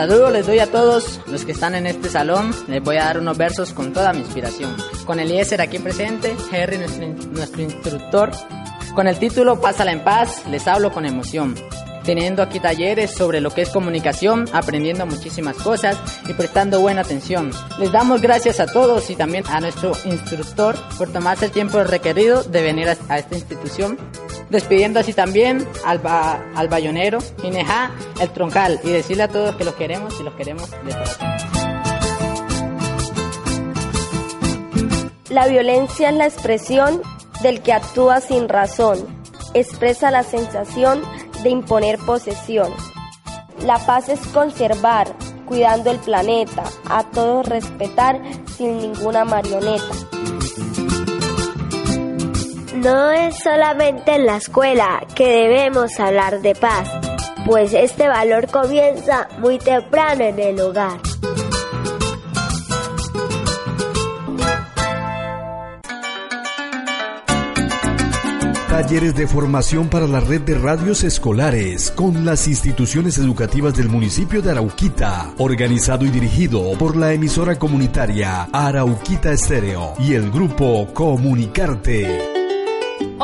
Saludos les doy a todos los que están en este salón. Les voy a dar unos versos con toda mi inspiración. Con Eliezer aquí presente, Henry nuestro, nuestro instructor. Con el título Pásala en paz, les hablo con emoción teniendo aquí talleres sobre lo que es comunicación, aprendiendo muchísimas cosas y prestando buena atención. Les damos gracias a todos y también a nuestro instructor por tomarse el tiempo requerido de venir a, esta institución despidiendo así también al, al bayonero, Ineja, el troncal, y decirle a todos que los queremos y los queremos de corazón. La violencia es la expresión del que actúa sin razón, expresa la sensación de imponer posesión. La paz es conservar, cuidando el planeta, a todos respetar sin ninguna marioneta. No es solamente en la escuela que debemos hablar de paz, pues este valor comienza muy temprano en el hogar. Talleres de formación para la red de radios escolares con las instituciones educativas del municipio de Arauquita, organizado y dirigido por la emisora comunitaria Arauquita Estéreo y el grupo Comunicarte.